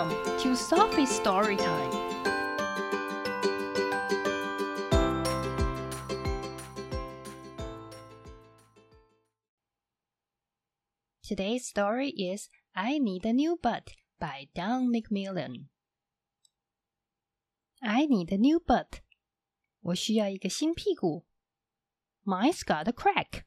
Welcome to Sophie's Story Time. Today's story is I Need a New Butt by Dawn McMillan. I need a new butt. 我需要一个新屁股。Mine's got a crack.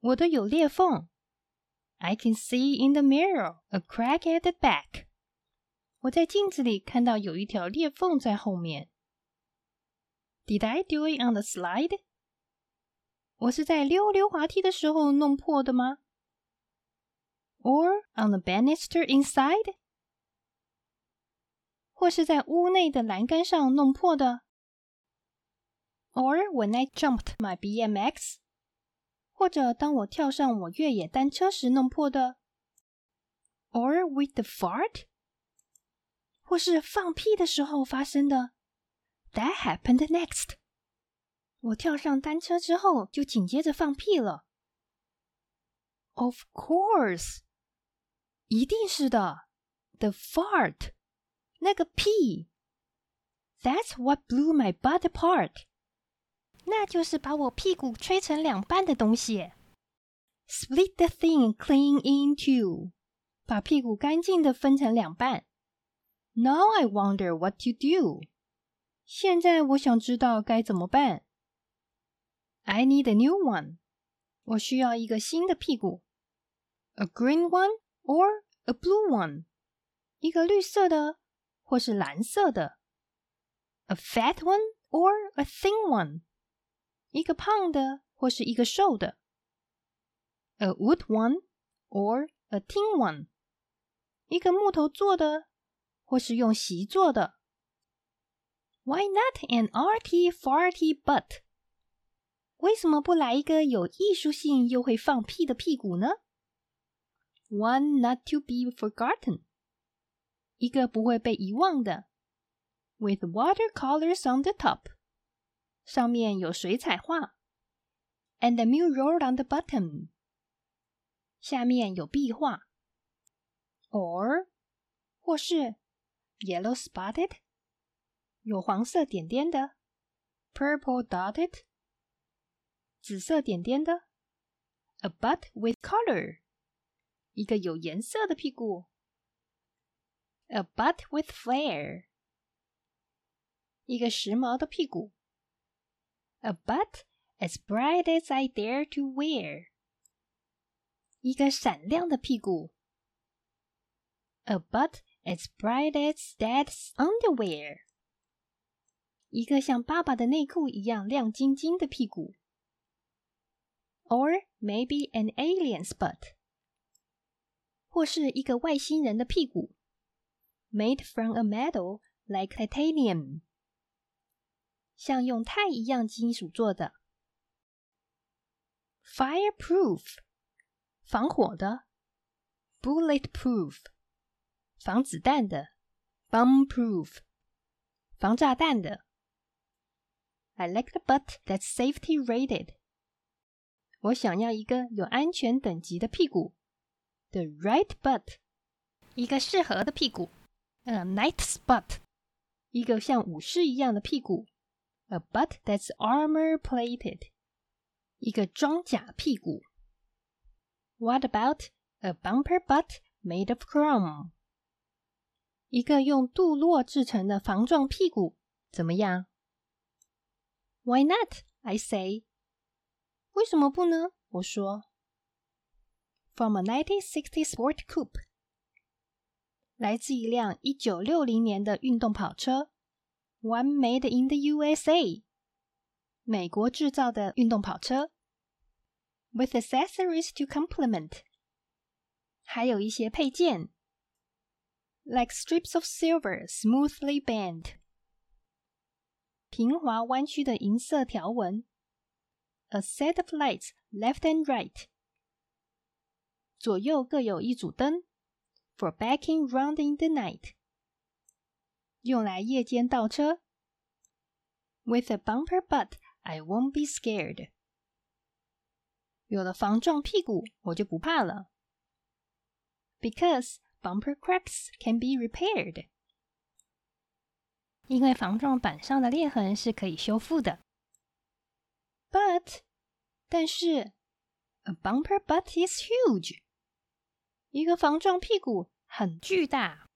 我的有裂缝。I can see in the mirror a crack at the back. 我在镜子里看到有一条裂缝在后面。Did I do it on the slide? 我是在溜溜滑梯的时候弄破的吗？Or on the banister inside? 或是在屋内的栏杆上弄破的？Or when I jumped my BMX? 或者当我跳上我越野单车时弄破的，or with the fart，或是放屁的时候发生的。That happened next。我跳上单车之后就紧接着放屁了。Of course，一定是的。The fart，那个屁。That's what blew my butt apart。那就是把我屁股吹成两半的东西。Split the thing clean in two，把屁股干净的分成两半。Now I wonder what to do。现在我想知道该怎么办。I need a new one。我需要一个新的屁股。A green one or a blue one？一个绿色的或是蓝色的。A fat one or a thin one？一个胖的或是一个瘦的，a wood one or a tin one，一个木头做的 或是用锡做的。Why not an arty farty butt？为什么不来一个有艺术性又会放屁的屁股呢？One not to be forgotten，一个不会被遗忘的，with watercolors on the top。上面有水彩画，and a mural on the bottom。下面有壁画，or 或是 yellow spotted，有黄色点点的，purple dotted，紫色点点的，a butt with color，一个有颜色的屁股，a butt with flair，一个时髦的屁股。A butt as bright as I dare to wear，一个闪亮的屁股。A butt as bright as Dad's underwear，一个像爸爸的内裤一样亮晶晶的屁股。Or maybe an alien's butt，或是一个外星人的屁股，made from a metal like titanium。像用钛一样金属做的，fireproof 防火的，bulletproof 防子弹的，bombproof 防炸弹的。I like the butt that's safety rated。我想要一个有安全等级的屁股，the right butt，一个适合的屁股，a knight's butt，一个像武士一样的屁股。A butt that's armor plated，一个装甲屁股。What about a bumper butt made of chrome？ 一个用镀铬制成的防撞屁股，怎么样？Why not? I say。为什么不呢？我说。From a 1960 Sport Coupe，来自一辆一九六零年的运动跑车。One made in the USA，美国制造的运动跑车，with accessories to complement，还有一些配件 ，like strips of silver smoothly bent，平滑弯曲的银色条纹，a set of lights left and right，左右各有一组灯，for backing round in the night。用来夜间倒车。With a bumper butt, I won't be scared. 有了防撞屁股，我就不怕了。Because bumper cracks can be repaired. 因为防撞板上的裂痕是可以修复的。But，但是，a bumper butt is huge。一个防撞屁股很巨大。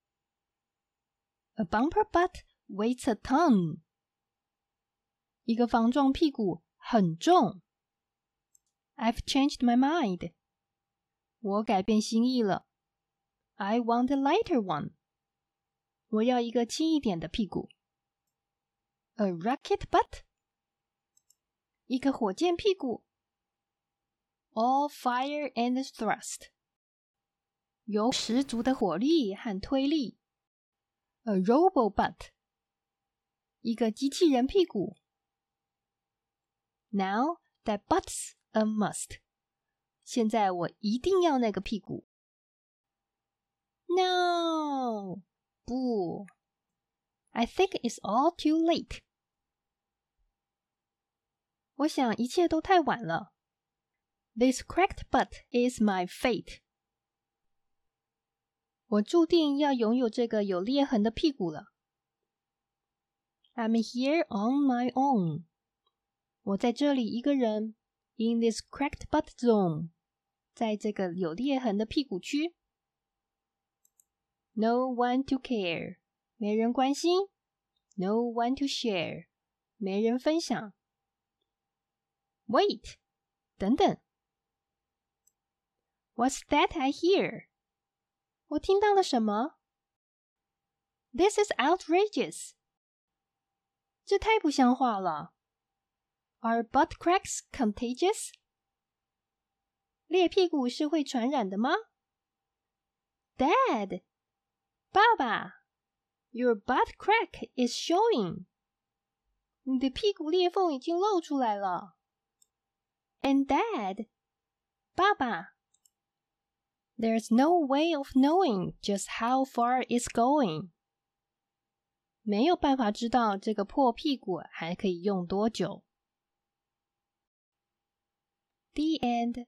A bumper butt weighs a ton。一个防撞屁股很重。I've changed my mind。我改变心意了。 I want a lighter one。我要一个轻一点的屁股。A rocket butt。一个火箭屁股。All fire and thrust。有十足的火力和推力。A robo butt。一个机器人屁股。Now that butt's a must。现在我一定要那个屁股。 No，不，I think it's all too late。我想一切都太晚了。This cracked butt is my fate。我注定要拥有这个有裂痕的屁股了。I'm here on my own。我在这里一个人，in this cracked butt zone，在这个有裂痕的屁股区。 No one to care，没人关心。No one to share，没人分享。Wait，等等。What's that I hear？我听到了什么？This is outrageous！这太不像话了。Are butt cracks contagious？裂屁股是会传染的吗？Dad， 爸爸，Your butt crack is showing。你的屁股裂缝已经露出来了。And Dad，爸爸。there's no way of knowing just how far it's going. 没有办法知道这个破屁股还可以用多久。The end.